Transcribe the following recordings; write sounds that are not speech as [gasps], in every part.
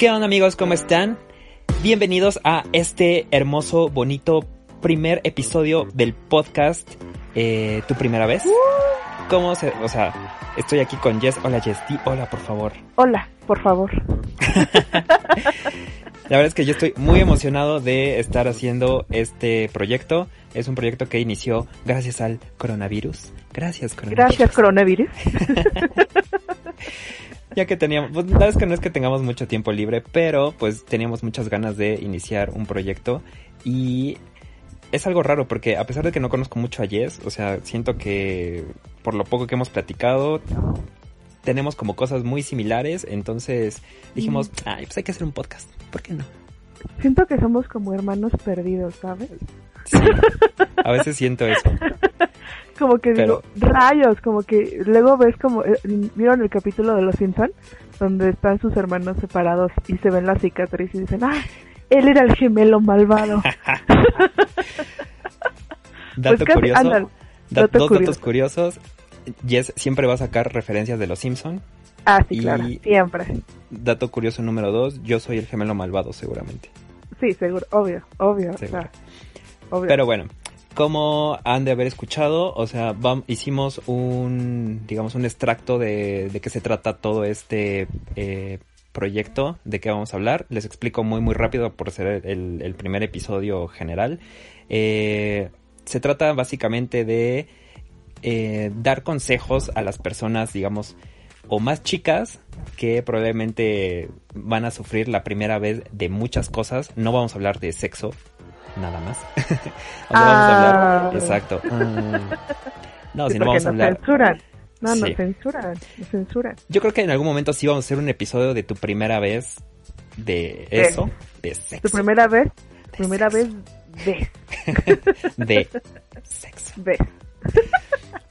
¿Qué onda amigos? ¿Cómo están? Bienvenidos a este hermoso, bonito primer episodio del podcast eh, ¿Tu primera vez? ¿Cómo se...? O sea, estoy aquí con Jess. Hola Jess, di hola por favor. Hola, por favor. La verdad es que yo estoy muy emocionado de estar haciendo este proyecto. Es un proyecto que inició gracias al coronavirus. Gracias coronavirus. Gracias, coronavirus. [laughs] ya que teníamos, pues, la verdad es que no es que tengamos mucho tiempo libre, pero pues teníamos muchas ganas de iniciar un proyecto y es algo raro porque a pesar de que no conozco mucho a Jess, o sea, siento que por lo poco que hemos platicado tenemos como cosas muy similares, entonces dijimos, ay, pues hay que hacer un podcast, ¿por qué no? Siento que somos como hermanos perdidos, ¿sabes? Sí, [laughs] a veces siento eso. Como que Pero- digo, rayos, como que luego ves como, eh, ¿vieron el capítulo de Los Simpson? Donde están sus hermanos separados y se ven la cicatriz y dicen, ah, él era el gemelo malvado. [laughs] Dato Pues curioso, da- dato dos curioso. datos curiosos. Jess siempre va a sacar referencias de los Simpson. ah, sí, Y- claro, siempre. Dato curioso número dos, yo soy el gemelo malvado seguramente. Sí, seguro, obvio, obvio. o Seguro. sea, Pero bueno, como han de haber escuchado, o sea, hicimos un, digamos, un extracto de, de qué se trata todo este eh, proyecto, de qué vamos a hablar. Les explico muy, muy rápido por ser el, el primer episodio general. Eh, se trata básicamente de eh, dar consejos a las personas, digamos, o más chicas que probablemente van a sufrir la primera vez de muchas cosas. No vamos a hablar de sexo, nada más. Sea, vamos a Ah. hablar. Exacto. Mm. No, Sí, si no vamos a hablar. [laughs] censuran. No, Sí. nos censuran, nos censuran. Yo creo que en algún momento sí vamos a hacer un episodio de tu primera vez de eso, de sexo. Tu primera vez, de primera sexo, vez, ves, de [laughs] [laughs] sexo. ves.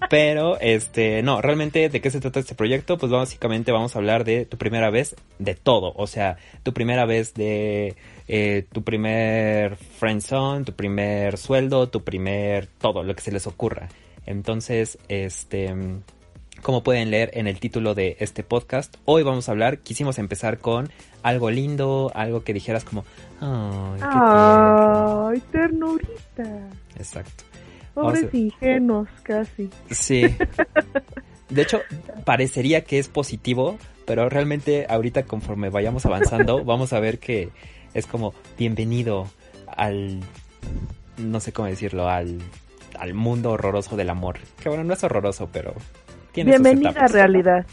Pero, este, no, realmente, ¿de qué se trata este proyecto? Pues básicamente vamos a hablar de tu primera vez de todo. O sea, tu primera vez de eh, tu primer friendzone, tu primer sueldo, tu primer todo, lo que se les ocurra. Entonces, este, como pueden leer en el título de este podcast, hoy vamos a hablar, quisimos empezar con algo lindo, algo que dijeras como, ay, qué tierno". Ay, ternurita. Exacto. Pobres Vamos ingenuos, casi. Sí. De hecho, parecería que es positivo, pero realmente ahorita conforme vayamos avanzando, [laughs] vamos a ver que es como bienvenido al no sé cómo decirlo, al al mundo horroroso del amor. Que bueno, no es horroroso, pero tiene sus Bienvenida a etapas. realidad.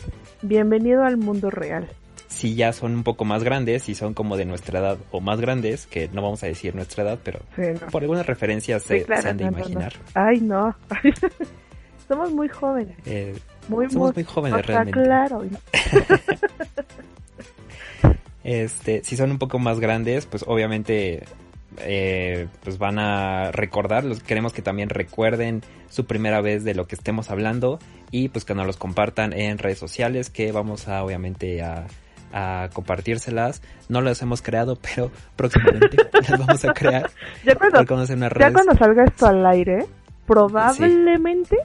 Bienvenido al mundo real. Si ya son un poco más grandes, si son como de nuestra edad o más grandes, que no vamos a decir nuestra edad, pero Sí, no. por algunas referencias se, Sí, claro, se han de no, no, no. imaginar. Ay, no. [laughs] Somos muy jóvenes. Eh, Muy, Somos muy jóvenes, realmente. claro. [laughs] Este, si son un poco más grandes, pues obviamente eh, pues van a recordar, los queremos que también recuerden su primera vez de lo que estemos hablando y pues que nos los compartan en redes sociales que vamos a obviamente a, a compartírselas. No las hemos creado, pero próximamente [laughs] las vamos a crear. Ya cuando, ya salga esto al aire, probablemente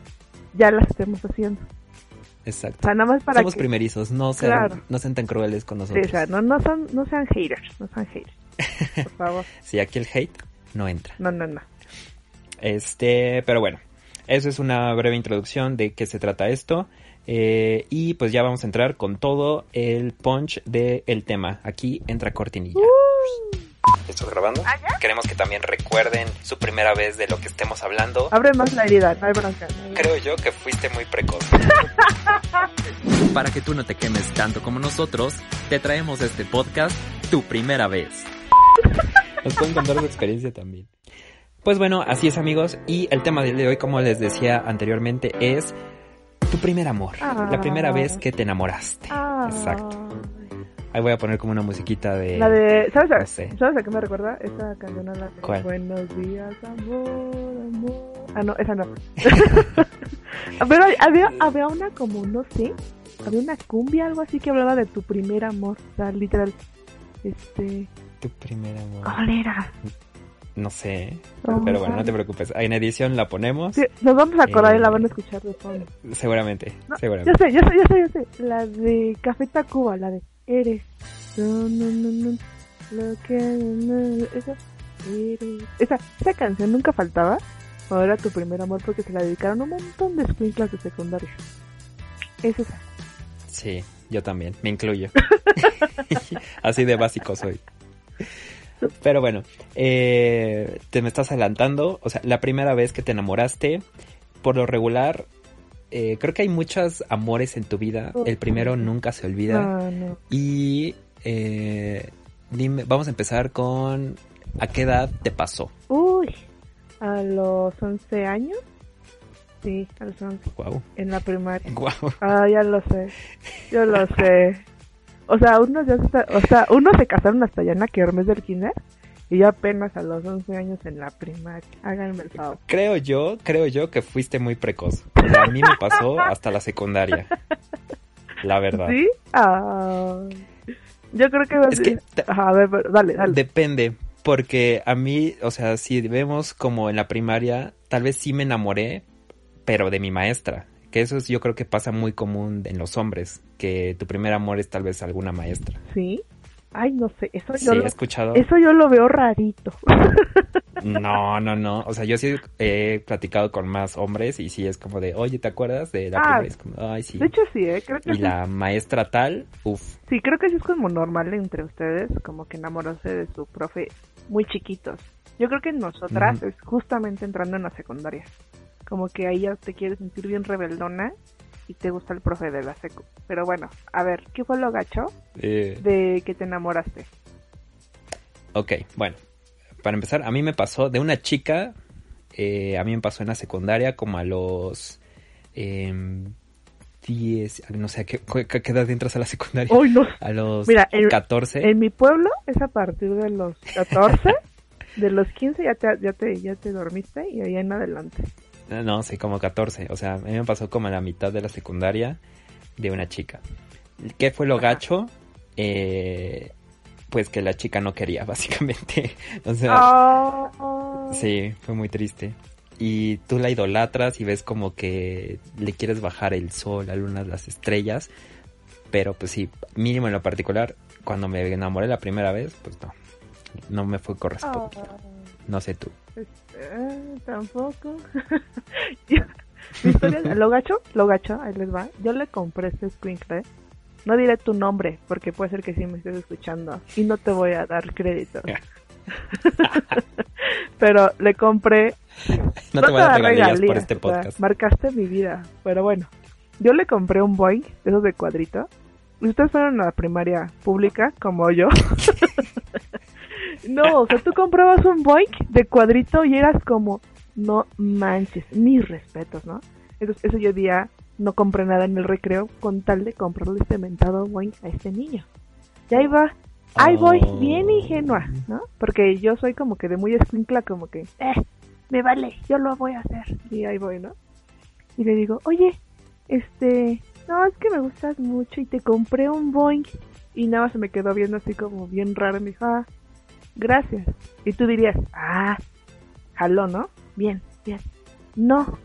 ya las estemos haciendo. O Exacto. sea, nada más para Somos que... primerizos, no sean, Claro. no sean tan crueles con Sí, nosotros. o sea, no, no, son, no sean haters, no sean haters. Por [laughs] favor. Si aquí el hate no entra. No, no, no. Este, pero bueno, eso es una breve introducción de qué se trata esto. Eh, y pues ya vamos a entrar con todo el punch del tema. Aquí entra cortinilla. ¿Estás grabando? Queremos que también recuerden su primera vez de lo que estemos hablando. Abre más la herida, no hay bronca. Creo yo que fuiste muy precoz. [laughs] Para que tú no te quemes tanto como nosotros, te traemos este podcast Tu Primera Vez. Nos pueden contar su experiencia también. Pues bueno, así es amigos, y el tema del día de hoy, como les decía anteriormente, es tu primer amor. Ah. La primera vez que te enamoraste. Exacto. Ahí voy a poner como una musiquita de... La de, ¿sabes, a, no sé. ¿sabes a qué me recuerda? Esa canción a la de ¿Cuál? Buenos días, amor, amor. Ah, no, esa no. [laughs] Pero había, había una como, no sé, había una cumbia, algo así que hablaba de tu primer amor. O sea, literal. Este, Tu primer amor. ¿cuál era? No sé. Pero bueno, no te preocupes. En edición la ponemos. Sí, nos vamos a acordar y la Eh, van a escuchar de fondo. Seguramente. No, seguramente. Yo sé, yo sé, yo sé, yo sé. La de Café Tacuba, la de Eres. No, no, no, no. Lo que. no, esa. Eres. Esa, esa canción nunca faltaba. Era tu primer amor, porque se la dedicaron un montón de escuinclas de secundaria. Es esa. Sí, yo también, me incluyo. [laughs] [laughs] Así de básico soy. Pero bueno, eh, te me estás adelantando. O sea, la primera vez que te enamoraste, por lo regular, eh, creo que hay muchos amores en tu vida. El primero nunca se olvida. No, no. Y eh, dime, vamos a empezar con ¿a qué edad te pasó? Uy, a los 11 años. Sí, a los 11. Wow, En la primaria. wow. Ah, ya lo sé. Yo lo [laughs] sé. O sea, unos ya se está- o sea, unos se casaron hasta allá en la Kermés del kinder y yo apenas a los 11 años en la primaria. Háganme el favor. Creo yo, creo yo que fuiste muy precoz. O sea, a mí me pasó hasta la secundaria. La verdad. ¿Sí? Ah. Yo creo que... Es que a ver, dale, dale. Depende, porque a mí, o sea, si vemos como en la primaria, tal vez sí me enamoré, pero de mi maestra. Que eso es, yo creo que pasa muy común en los hombres, que tu primer amor es tal vez alguna maestra. ¿Sí? Ay, no sé, eso Sí, yo, he lo, escuchado. eso yo lo veo rarito. [laughs] No, no, no. O sea, yo sí he platicado con más hombres y sí es como de, oye, ¿te acuerdas de la Ah. primera? Es como, ay, sí. De hecho, sí, ¿eh? Creo que Y sí. la maestra tal, uff. Sí, creo que sí es como normal entre ustedes, como que enamorarse de su profe muy chiquitos. Yo creo que nosotras Ujú. es justamente entrando en la secundaria. Como que ahí ya te quieres sentir bien rebeldona y te gusta el profe de la secu. Pero bueno, a ver, ¿qué fue lo gacho Eh, de que te enamoraste? Ok, bueno, para empezar, a mí me pasó de una chica, eh, a mí me pasó en la secundaria como a los em, 10, no sé, ¿a qué, qué- qué edad entras a la secundaria? A los Mira, en- 14. En mi pueblo es a partir de los 14, [laughs] de los 15 ya te, ya te, ya te dormiste y ahí en adelante. No, No, sí, como 14. O sea, a mí me pasó como a la mitad de la secundaria de una chica. ¿Qué fue lo gacho? Eh, pues que la chica no quería, [laughs] básicamente. O sea, Oh. Sí, fue muy triste. Y tú la idolatras y ves como que le quieres bajar el sol, la luna, las estrellas. Pero pues sí, mínimo en lo particular, cuando me enamoré la primera vez, pues no. No me fue correspondido. Oh. No sé tú. Eh, tampoco. [laughs] Yo- Mi historia, lo gacho, lo gacho, ahí les va. Yo le compré este squinkle. No diré tu nombre, porque puede ser que sí me estés escuchando. Y no te voy a dar crédito. [laughs] Pero le compré. No, te voy a dar regalías por este o sea, podcast. marcaste mi vida. Pero bueno, yo le compré un de esos de cuadrito. Y Ustedes fueron a la primaria pública, como yo. [laughs] no, o sea, tú comprabas un Boeing de cuadrito y eras como, no manches, mis respetos, ¿no? Entonces, ese yo día no compré nada en el recreo con tal de comprarle este mentado a este niño. Y ahí va, ahí voy, Oh. bien ingenua, ¿no? Porque yo soy como que de muy escuincla, como que, eh, me vale, yo lo voy a hacer. Y ahí voy, ¿no? Y le digo, oye, este, no, es que me gustas mucho y te compré un Boeing. Y nada más se me quedó viendo así como bien raro y me dijo, ah, gracias. Y tú dirías, ah, jaló, ¿no? Bien, bien. No,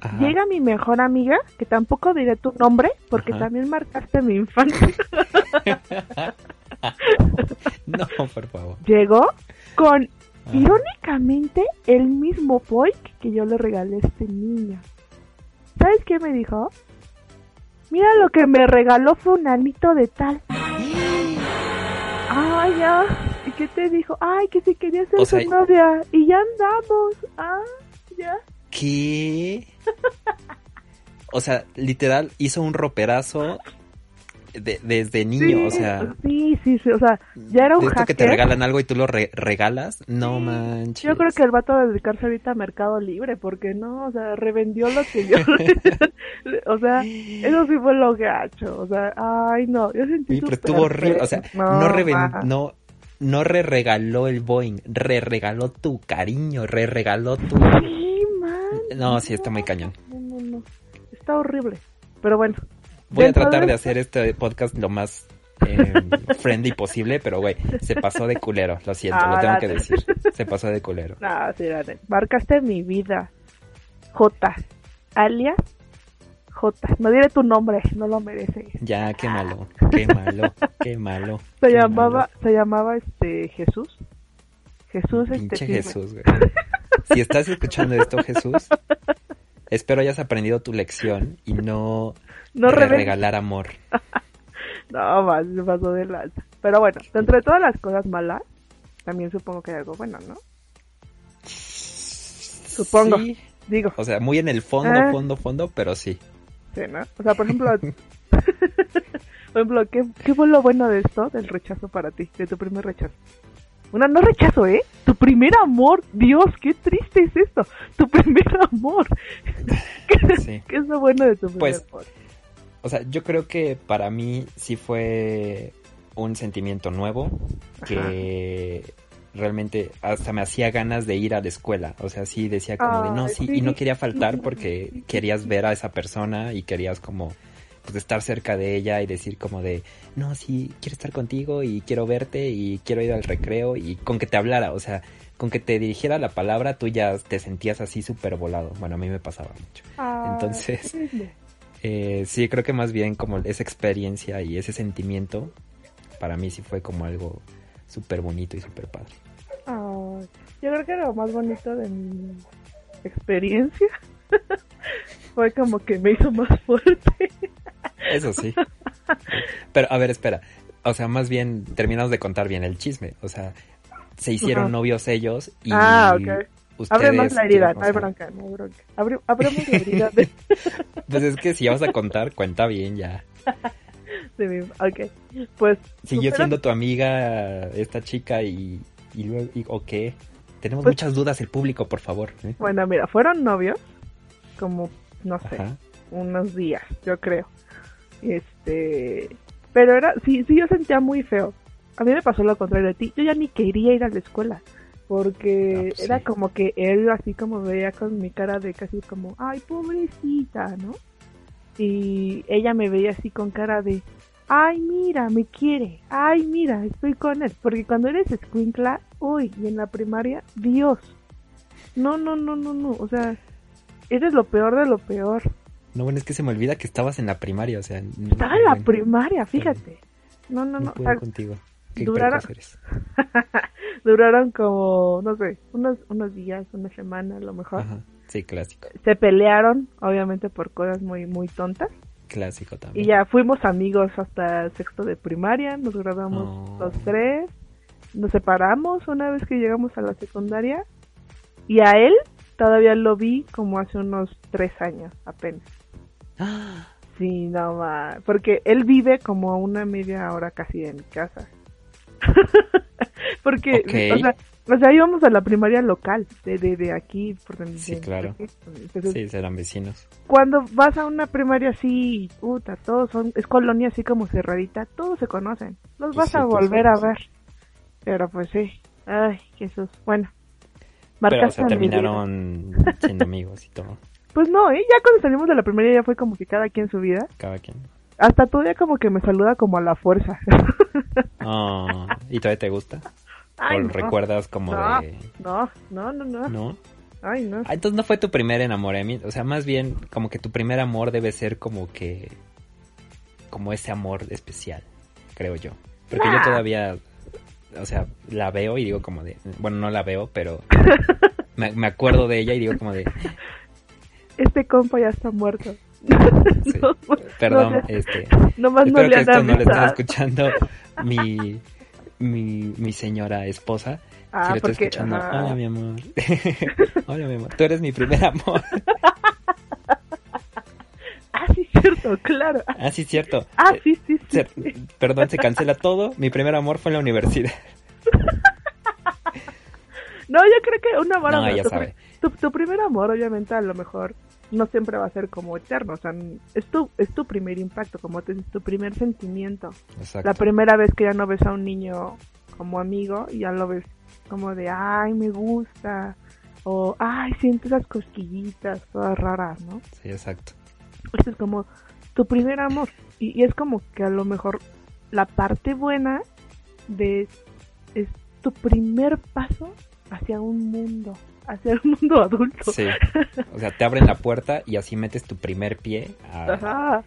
Ajá. llega mi mejor amiga, que tampoco diré tu nombre, porque Ajá. también marcaste mi infancia. [laughs] No, por favor. Llegó con, Ajá. irónicamente, el mismo Boeing que yo le regalé a este niño. ¿Sabes qué me dijo? Mira lo que me regaló fue un anito de tal. Ay, [gasps] ya. ¿Y qué te dijo? Ay, que si quería ser O su sea- novia. Y ya andamos. Ah, ya. ¿Qué? O sea, literal, hizo un roperazo de- desde niño, Sí, o sea, Sí, sí, sí, o sea, ya era un de esto que te regalan algo y tú lo re- regalas, no Sí, manches. Yo creo que el vato va a dedicarse ahorita a Mercado Libre, porque no, o sea, revendió lo que yo. [laughs] o sea, eso sí fue lo gacho. O sea, ay, no, yo sentí. Sí, pero estuvo horrible, o sea, feo. no, reven- no, no re regaló el Boeing, re regaló tu cariño, re regaló tu... Sí, man. No, sí, está muy cañón. No, no, no. Está horrible. Pero bueno. Voy a tratar de hacer este podcast lo más eh, [laughs] friendly posible, pero güey, se pasó de culero, lo siento, Ah, lo tengo que decir. Se pasó de culero. [laughs] No, sí, dale. Marcaste mi vida. J. Alias J. No diré tu nombre, no lo mereces. Ya, qué malo, qué malo, qué malo. [laughs] Se qué llamaba, malo. se llamaba este Jesús. Jesús este Pinche Jesús, güey. Si estás escuchando esto, Jesús, espero hayas aprendido tu lección y no, No re- regalar amor. [laughs] No, más, pasó de lanza. Pero bueno, dentro de todas las cosas malas, también supongo que hay algo bueno, ¿no? Supongo. Sí, Digo, o sea, muy en el fondo, Ah. fondo, fondo, pero sí. ¿No? O sea, por ejemplo, [laughs] por ejemplo, ¿qué, ¿qué fue lo bueno de esto, del rechazo para ti, de tu primer rechazo? Una, no rechazo, ¿eh? Tu primer amor. Dios, qué triste es esto. Tu primer amor. [laughs] ¿Qué, Sí. qué es lo bueno de tu primer Pues, amor? O sea, yo creo que para mí sí fue un sentimiento nuevo que realmente hasta me hacía ganas de ir a la escuela. O sea, sí decía como de no, sí, y no quería faltar [laughs] porque querías ver a esa persona y querías como pues estar cerca de ella y decir como de no, sí, quiero estar contigo y quiero verte y quiero ir al recreo y con que te hablara, o sea, con que te dirigiera la palabra tú ya te sentías así súper volado. Bueno, a mí me pasaba mucho. Ay, entonces-. Eh, sí, creo que más bien como esa experiencia y ese sentimiento, para mí sí fue como algo súper bonito y súper padre. Ay, yo creo que lo más bonito de mi experiencia [laughs] fue como que me hizo más fuerte. Eso sí. Pero, a ver, espera. O sea, más bien terminamos de contar bien el chisme. O sea, se hicieron novios ellos y Ah, ustedes... Abre más la herida, no hay bronca, no hay bronca. Abre, abremos la herida de, [laughs] Pues es que si vas a contar, cuenta bien ya. De mi... Ok, pues... Siguió siendo tu amiga esta chica y, y luego... y- ¿O qué? Tenemos Pues- muchas dudas el público, por favor. ¿eh? Bueno, mira, fueron novios como, no sé, Ajá. unos días, yo creo. Este... Pero era, sí, sí, yo sentía muy feo. A mí me pasó lo contrario de ti. Yo ya ni quería ir a la escuela. Porque Ah, pues era sí. como que él así como veía con mi cara de casi como, ay, pobrecita, ¿no? Y ella me veía así con cara de, ay, mira, me quiere, ay, mira, estoy con él. Porque cuando eres escuincla, uy, y en la primaria, Dios. No, no, no, no, no, o sea, eres lo peor de lo peor. No, bueno, es que se me olvida que estabas en la primaria, o sea... no- Estaba en la bueno, primaria, fíjate. No, no, No no, o puedo sea, contigo. Qué precoz eres. [laughs] duraron como, no sé, unos, unos días, una semana a lo mejor. Ajá. Sí, clásico. Se pelearon, obviamente por cosas muy, muy tontas. Clásico también. Y ya fuimos amigos hasta sexto de primaria, nos graduamos Oh. los tres, nos separamos una vez que llegamos a la secundaria y a él todavía lo vi como hace unos tres años apenas. Ah, [gasps] Sí, no más, porque él vive como a una media hora casi de mi casa. [laughs] porque, o sea, o sea, íbamos a la primaria local, de, de, de aquí, por donde Sí, de- claro. de aquí. Entonces, sí, serán vecinos. cuando vas a una primaria así, puta, todos son, es colonia así como cerradita, todos se conocen, los vas sí, a volver a ver. Pero pues sí, ay, Jesús, bueno. Pero, o vida. terminaron [laughs] siendo amigos y todo. Pues no, ¿eh? ya cuando salimos de la primaria ya fue como que cada quien su vida. Cada quien. Hasta todavía como que me saluda como a la fuerza. Oh, [laughs] ¿Y todavía te gusta? Ay, ¿O no. recuerdas como No. de...? No, no, no, no. ¿No? Ay, no. Ah, entonces no fue tu primer enamoramiento. O sea, más bien como que tu primer amor debe ser como que... Como ese amor especial, creo yo. Porque yo Nah. todavía... O sea, la veo y digo como de... Bueno, no la veo, pero... [laughs] Me, me acuerdo de ella y digo como de... Este compa ya está muerto. [laughs] Sí. No, Perdón, no, este... nomás no Espero le que esto no lo esté escuchando mi, mi, mi señora esposa. Ah, si lo porque... escuchando, ajá. hola mi amor. [laughs] hola mi amor. Tú eres mi primer amor. [laughs] Ah, sí, cierto. claro. Ah, sí, cierto. Ah, Eh, sí, sí, sí. se- perdón, se cancela todo. Mi primer amor fue en la universidad. [laughs] No, yo creo que un amor... No, tu, ya pri- sabe. Tu, tu primer amor, obviamente, a lo mejor no siempre va a ser como eterno. O sea, es tu, es tu primer impacto, como te dices, tu primer sentimiento. Exacto. La primera vez que ya no ves a un niño como amigo y ya lo ves como de, ay, me gusta. O, ay, siento esas cosquillitas todas raras, ¿no? Sí, exacto. Este es como tu primer amor. Y, y es como que a lo mejor la parte buena de es tu primer paso hacia un mundo, hacia un mundo adulto. Sí. [laughs] O sea, te abren la puerta y así metes tu primer pie a, Ajá.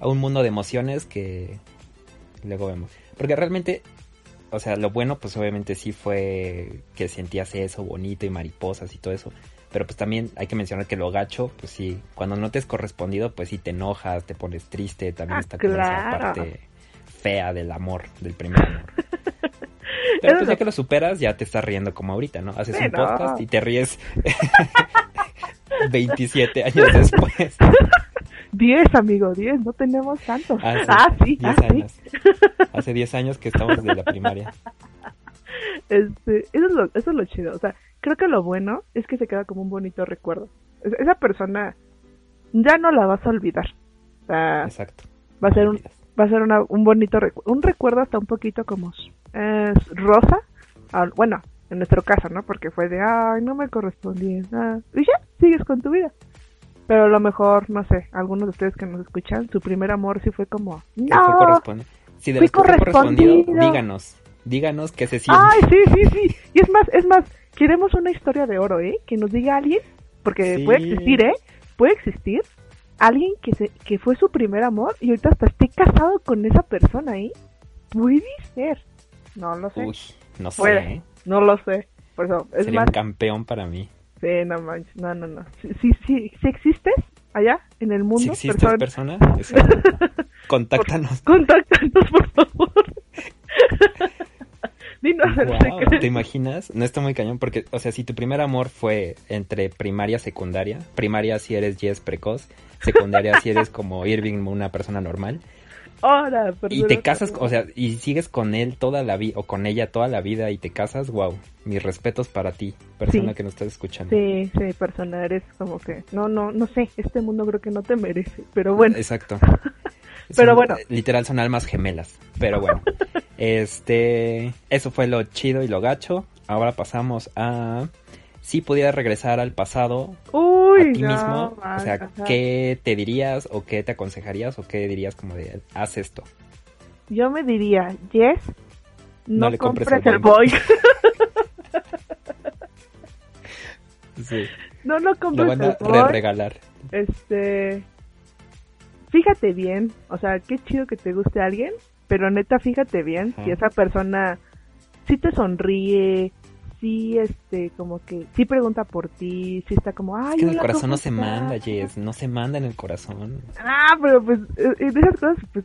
a un mundo de emociones que luego vemos. Porque realmente, o sea, lo bueno pues obviamente sí fue que sentías eso bonito y mariposas y todo eso. Pero pues también hay que mencionar que lo gacho, pues sí, cuando no te es correspondido, pues sí te enojas, te pones triste, también Ah, está como esa claro. parte fea del amor, del primer amor. Pero pues ya no- que lo superas, ya te estás riendo como ahorita, ¿no? Haces Sí, un no. podcast y te ríes [laughs] 27 años después. 10, amigo, 10, no tenemos tantos. Ah, sí, Ah, sí, 10 ah, sí. años. Hace 10 años que estamos desde la primaria. Este, eso, es lo, eso es lo chido. O sea, creo que lo bueno es que se queda como un bonito recuerdo. Es- Esa persona ya no la vas a olvidar. O sea, Exacto. va a ser un, va a ser una- un bonito recuerdo. Un recuerdo hasta un poquito como eh, rosa. Ah, bueno, en nuestro caso, ¿no? Porque fue de, ay, no me correspondía. y ya, sigues con tu vida. Pero a lo mejor, no sé, algunos de ustedes que nos escuchan, su primer amor sí fue como, ¿Qué fue no, corresponde- Si de fui que correspondido, correspondido. díganos. Díganos qué se siente. Ay, sí, sí, sí. Y es más, es más, queremos una historia de oro, ¿eh? Que nos diga alguien, porque Sí. puede existir, ¿eh? Puede existir alguien que se, que fue su primer amor y ahorita hasta esté casado con esa persona, ¿eh? Puede ser. No lo sé. Uy, no sé. Puede. ¿eh? No lo sé. Por eso, es Sería más, un campeón para mí. sí, no manches, no, no, no. Sí, sí, sí, sí existes allá en el mundo, Si existes persona, persona, [laughs] contáctanos. contáctanos, por favor. [laughs] Dinos Wow. ¿Te imaginas? No está muy cañón porque, o sea, si tu primer amor fue entre primaria y secundaria, primaria si eres Jess precoz, secundaria si eres como Irving, una persona normal, Ahora, y te casas, o sea, y sigues con él toda la vida, o con ella toda la vida y te casas, wow, mis respetos para ti, persona Sí. que nos estás escuchando. Sí, sí, persona, eres como que, no, no, no sé, este mundo creo que no te merece, pero bueno, Exacto. [laughs] Pero Son- bueno. Literal son almas gemelas. Pero bueno. [laughs] este. Eso fue lo chido y lo gacho. Ahora pasamos a. Si pudieras regresar al pasado uy, a ti no, mismo, o man, sea, ajá. ¿qué te dirías o qué te aconsejarías o qué dirías como de haz esto? Yo me diría, Yes, no, No le compres compres el boy. [laughs] Sí. no, no Lo compres van a el boy. regalar. Este, fíjate bien, o sea, qué chido que te guste alguien, pero neta, fíjate bien Ajá. si esa persona sí te sonríe, sí, este, como que, sí pregunta por ti, sí está como, ay, Es que en el corazón ¿cómo no se estás?". manda, Jess. No se manda en el corazón. Ah, pero pues eh, eh, de esas cosas, pues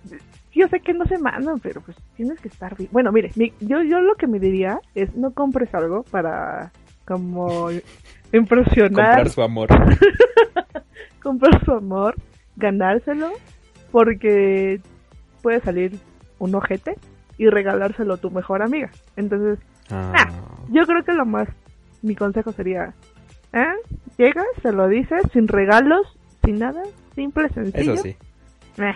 yo sé que no se mandan, pero pues tienes que estar bien. Bueno, mire, mi- yo, yo lo que me diría es no compres algo para como [laughs] impresionar, Comprar su amor. [laughs] comprar su amor, ganárselo, porque puede salir un ojete y regalárselo a tu mejor amiga. Entonces, Ah, yo creo que lo más, mi consejo sería, ¿eh? Llegas, se lo dices, sin regalos, sin nada, simple, sencillo. eso sí. Eh.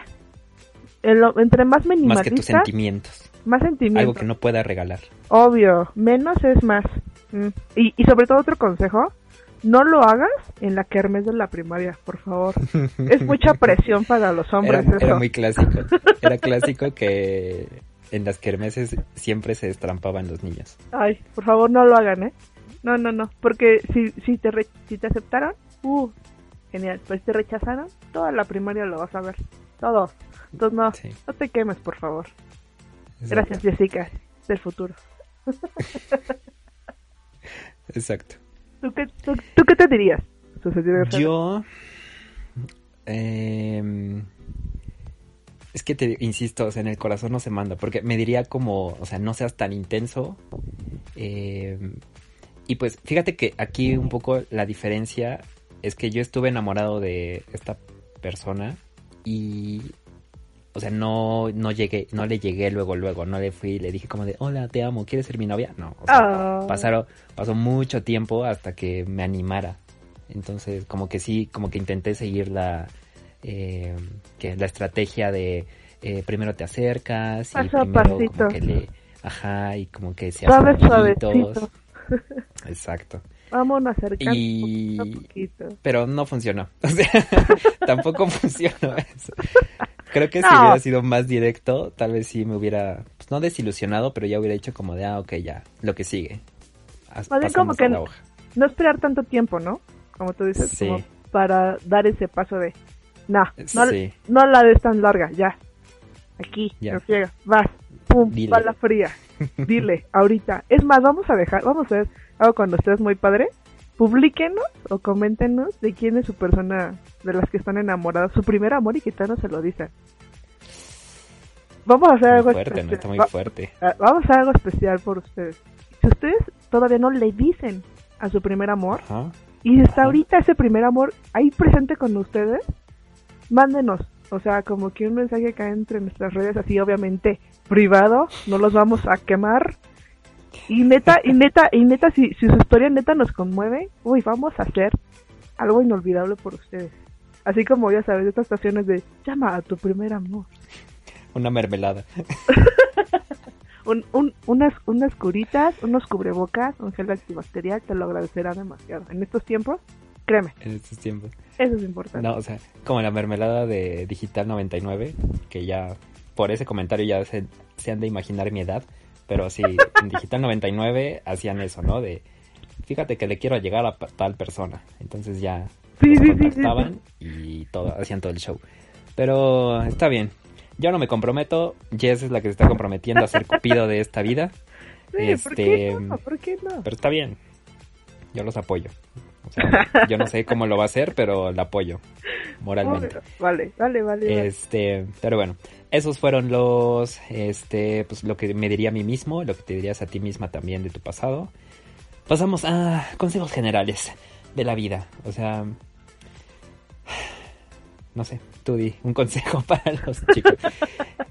En lo- entre más Más que tus minimalista, sentimientos. más sentimiento. Algo que no pueda regalar. Obvio, menos es más. Mm. Y, y sobre todo otro consejo, no lo hagas en la kermés de la primaria, por favor. Es mucha presión para los [laughs] hombres Era, eso. era muy clásico. Era clásico que en las kermeses siempre se destrampaban los niños. Ay, por favor no lo hagan, ¿eh? No, no, no, porque si, si, te, re- si te aceptaron, uh, genial, pues te rechazaron, toda la primaria lo vas a ver, todo. Entonces no, Sí. no te quemes, por favor. Exacto. Gracias, Jessica, del futuro. [laughs] Exacto. ¿Tú qué, tú, tú qué te dirías? Yo. em, es que te insisto, o sea, en el corazón no se manda. Porque me diría como, o sea, no seas tan intenso. em, y pues, fíjate que aquí un poco la diferencia es que yo estuve enamorado de esta persona y o sea, no, no llegué, no le llegué luego, luego, no le fui le dije como de, hola, te amo, ¿quieres ser mi novia? No, o sea, Oh. pasaron, pasó mucho tiempo hasta que me animara. Entonces, como que sí, como que intenté seguir la, eh, que la estrategia de eh, primero te acercas y Paso primero pasito. como que le, ajá, y como que se hacen suavecito. [laughs] Exacto. Vámonos acercando Y- poquito a poquito. Pero no funcionó. [laughs] O sea, [laughs] tampoco funcionó eso. Creo que si hubiera sido más directo, tal vez sí me hubiera, pues no desilusionado, pero ya hubiera dicho como de, ah, ok, ya, lo que sigue. Más bien como que no- esperar tanto tiempo, ¿no? Como tú dices, Sí. como para dar ese paso de, no, no, Sí. no la des tan larga, ya. Aquí, Ya. no friega, vas, pum, Dile. bala fría. [laughs] Dile, ahorita. Es más, vamos a dejar, vamos a ver algo cuando estés muy padre. Publíquenos o coméntenos de quién es su persona de las que están enamoradas, su primer amor y que tal no se lo dicen. Vamos a hacer Muy algo fuerte, ¿no? especial. Está muy Va- fuerte. Ah, Vamos a hacer algo especial por ustedes. Si ustedes todavía no le dicen a su primer amor Ajá. y está ahorita ese primer amor ahí presente con ustedes, mándenos. O sea, como que un mensaje que entre nuestras redes, así obviamente privado, no los vamos a quemar. Y neta, y neta, y neta, si, si su historia neta nos conmueve, uy, vamos a hacer algo inolvidable por ustedes. Así como ya sabes, estas estaciones de llama a tu primer amor. Una mermelada. [laughs] Un, un- unas, unas curitas, unos cubrebocas, un gel antibacterial, te lo agradecerá demasiado. En estos tiempos, créeme, En estos tiempos. eso es importante. No, o sea, como la mermelada de Digital 99, que ya por ese comentario ya se, se han de imaginar mi edad, pero sí, en [laughs] Digital 99 hacían eso, ¿no? De, fíjate que le quiero llegar a tal persona. Entonces ya Sí, los sí, sí, sí, contactaban y todo, hacían todo el show. Pero está bien. Yo no me comprometo, Jess es la que se está comprometiendo a ser cupido de esta vida, [laughs] Sí, ¿Por qué este, no? ¿Por qué no? pero está bien. Yo los apoyo. O sea, yo no sé cómo lo va a hacer, pero la apoyo moralmente. Vale, vale, vale. Este, pero bueno, esos fueron los, este, pues lo que me diría a mí mismo, lo que te dirías a ti misma también de tu pasado. Pasamos a consejos generales de la vida, o sea, no sé, tú di un consejo [laughs] para los chicos.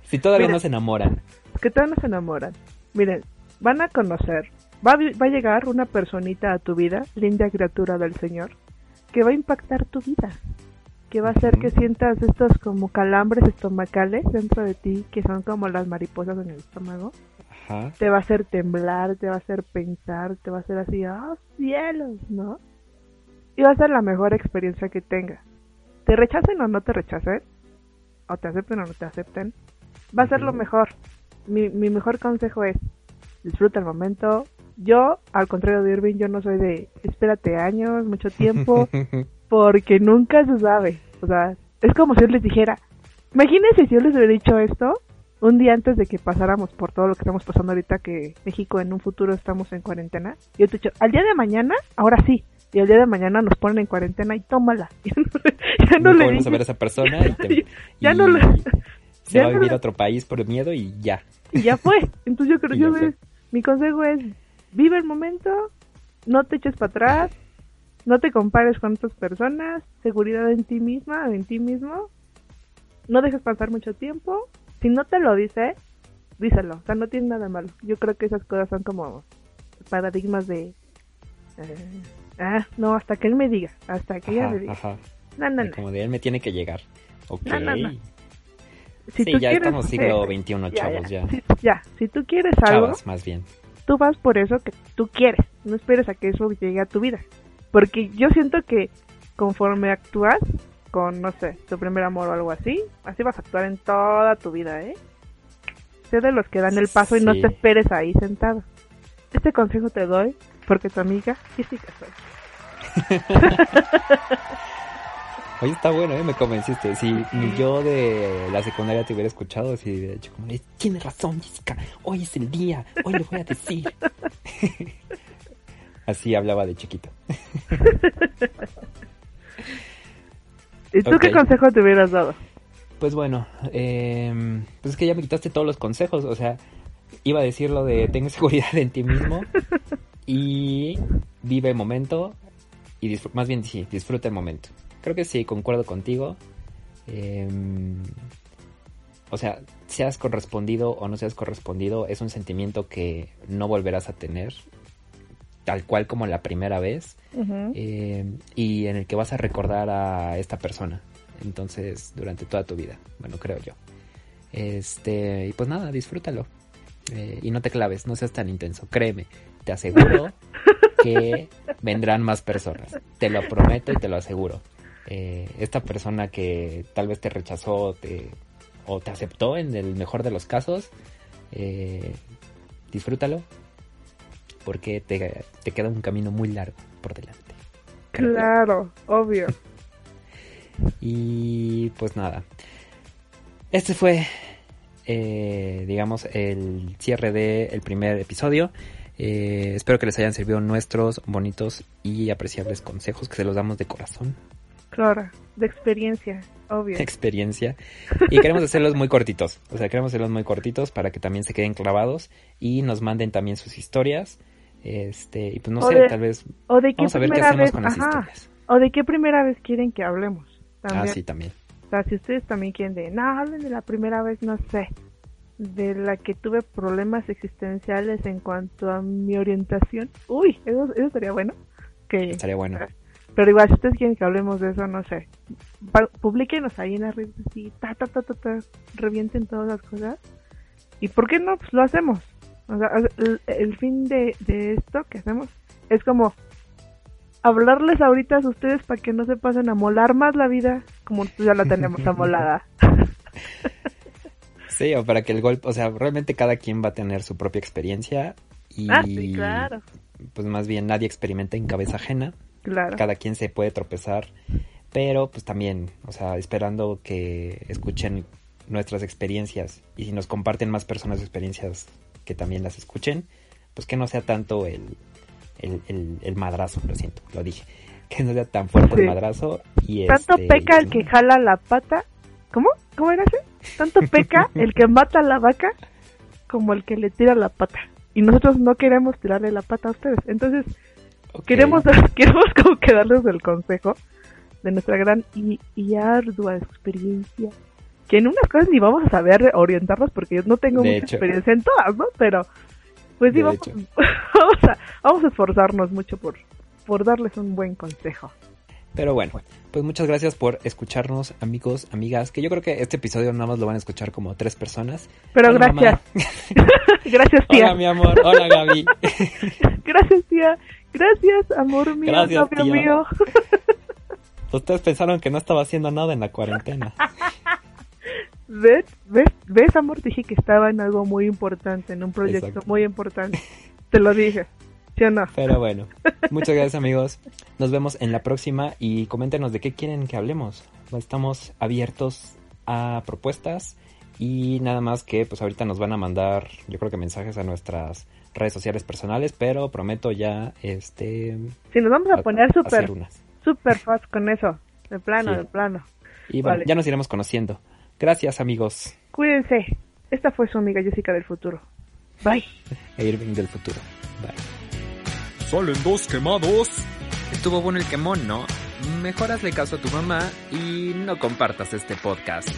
Si todavía no se enamoran, que todavía no se enamoran. Miren, van a conocer, va va a llegar una personita a tu vida, linda criatura del Señor, que va a impactar tu vida. Que va a hacer que sientas estos como calambres estomacales dentro de ti, que son como las mariposas en el estómago. ajá, Te va a hacer temblar, te va a hacer pensar, te va a hacer así, ¡oh cielos! ¿No? Y va a ser la mejor experiencia que tengas. Te rechacen o no te rechacen, o te acepten o no te acepten, va a ser lo mejor. Mi, mi mejor consejo es, disfruta el momento. Yo, al contrario de Irving, yo no soy de, espérate años, mucho tiempo, [laughs] porque nunca se sabe. O sea, es como si yo les dijera, imagínense si yo les hubiera dicho esto un día antes de que pasáramos por todo lo que estamos pasando ahorita, que México en un futuro estamos en cuarentena. Yo te he dicho, al día de mañana, ahora sí. Y al día de mañana nos ponen en cuarentena y tómala. [laughs] ya no nunca le vuelves a dije- ver a esa persona y, te- [laughs] Ya y no le- se ya va a no vivir a otro país por miedo y ya. y ya fue. Entonces yo creo, yo ves, mi consejo es, vive el momento, no te eches para atrás, no te compares con otras personas, seguridad en ti misma, en ti mismo, no dejes pasar mucho tiempo, si no te lo dice, díselo, o sea, no tiene nada malo. Yo creo que esas cosas son como paradigmas de, eh, ah, no, hasta que él me diga, hasta que ella Ajá, me diga. ajá. No, no, no. Como de él me tiene que llegar. Ok. Si sí, tú ya quieres- estamos siglo XXI, chavos, ya. Si, ya, si tú quieres algo, Chavas, más bien. Tú vas por eso que tú quieres. No esperes a que eso llegue a tu vida. Porque yo siento que conforme actúas con, no sé, tu primer amor o algo así, así vas a actuar en toda tu vida, ¿eh? Sé de los que dan el paso y no te esperes ahí sentado. Este consejo te doy porque tu amiga Jessica soy. [laughs] Oye, está bueno, ¿eh? Me convenciste. Si ni yo de la secundaria te hubiera escuchado, así de hecho, como, tienes razón, Jessica, hoy es el día, hoy lo voy a decir. [laughs] así hablaba de chiquito. [laughs] ¿Y tú qué consejo te hubieras dado? Pues bueno, eh, pues es que ya me quitaste todos los consejos, o sea, iba a decir lo de ten seguridad en ti mismo [laughs] y vive el momento y más bien sí, disfruta el momento. Creo que sí, concuerdo contigo. em, o sea, seas correspondido o no seas correspondido, es un sentimiento que no volverás a tener tal cual como la primera vez eh, y en el que vas a recordar a esta persona. Entonces, durante toda tu vida, bueno, creo yo. Este, y pues nada, disfrútalo. Eh, y no te claves, no seas tan intenso. Créeme, te aseguro [laughs] que vendrán más personas. Te lo prometo y te lo aseguro. Eh, esta persona que tal vez te rechazó te, o te aceptó en el mejor de los casos, eh, disfrútalo porque te, te queda un camino muy largo por delante. Claro, obvio. [laughs] Y pues nada. Este fue, eh, digamos, el cierre del primer episodio. Eh, espero que les hayan servido nuestros bonitos y apreciables consejos que se los damos de corazón, Claro, de experiencia, obvio. [laughs] experiencia. Y queremos hacerlos muy cortitos. O sea, queremos hacerlos muy cortitos para que también se queden clavados y nos manden también sus historias. Este, y pues no O sé, de- tal vez O de qué vamos a ver qué hacemos vez, con las ajá, historias. o de qué primera vez quieren que hablemos. También. Ah, sí, también. O sea, si ustedes también quieren de, no, hablen de la primera vez, no sé, de la que tuve problemas existenciales en cuanto a mi orientación. Uy, eso, eso sería bueno. Que, Estaría bueno. Pero igual, si ustedes quieren que hablemos de eso, no sé, publíquenos ahí en las redes así, ta, ta, ta, ta, ta, revienten todas las cosas. ¿Y por qué no? Pues lo hacemos. O sea, el, el fin de, de esto que hacemos es como hablarles ahorita a ustedes para que no se pasen a molar más la vida como ya la tenemos amolada. [laughs] [laughs] Sí, o para que el golpe, o sea, realmente cada quien va a tener su propia experiencia y Ah, sí, claro. pues más bien nadie experimenta en cabeza ajena, Claro. cada quien se puede tropezar, pero pues también, o sea, esperando que escuchen nuestras experiencias y si nos comparten más personas experiencias que también las escuchen, pues que no sea tanto el, el, el- el madrazo, lo siento, lo dije, [laughs] que no sea tan fuerte Sí. el madrazo y Tanto este, peca el que jala la pata. ¿Cómo? ¿Cómo era ese? Tanto peca [laughs] el que mata a la vaca como el que le tira la pata. Y nosotros no queremos tirarle la pata a ustedes. Entonces, ok. queremos, [laughs] queremos como que darles el consejo de nuestra gran y, y ardua experiencia. Que en unas cosas ni vamos a saber orientarnos porque yo no tengo De mucha hecho. experiencia en todas, ¿no? Pero, pues sí, vamos, [laughs] vamos, a, vamos a esforzarnos mucho por, por darles un buen consejo. Pero bueno, pues muchas gracias por escucharnos, amigos, amigas, que yo creo que este episodio nada más lo van a escuchar como tres personas. Pero Hola, gracias. [laughs] gracias, tía. Hola, mi amor. Hola, Gaby. [laughs] Gracias, tía. Gracias, amor mío, Gracias, novio mío. [laughs] Ustedes pensaron que no estaba haciendo nada en la cuarentena. ¿Ves? ¿Ves? ¿Ves, amor? Dije que estaba en algo muy importante, en un proyecto Exacto. muy importante. Te lo dije. Pero bueno, muchas gracias, amigos. Nos vemos en la próxima y coméntenos de qué quieren que hablemos. Estamos abiertos a propuestas y nada más que pues ahorita nos van a mandar, yo creo que mensajes a nuestras redes sociales personales, pero prometo ya este Si nos vamos a poner súper, súper fast con eso. De plano, Sí. de plano. Y bueno, Vale. ya nos iremos conociendo. Gracias, amigos. Cuídense. Esta fue su amiga Jessica del futuro. Bye. E [laughs] Irving del futuro. Bye. Salen dos quemados. Estuvo bueno el quemón, ¿no? Mejor hazle caso a tu mamá y no compartas este podcast.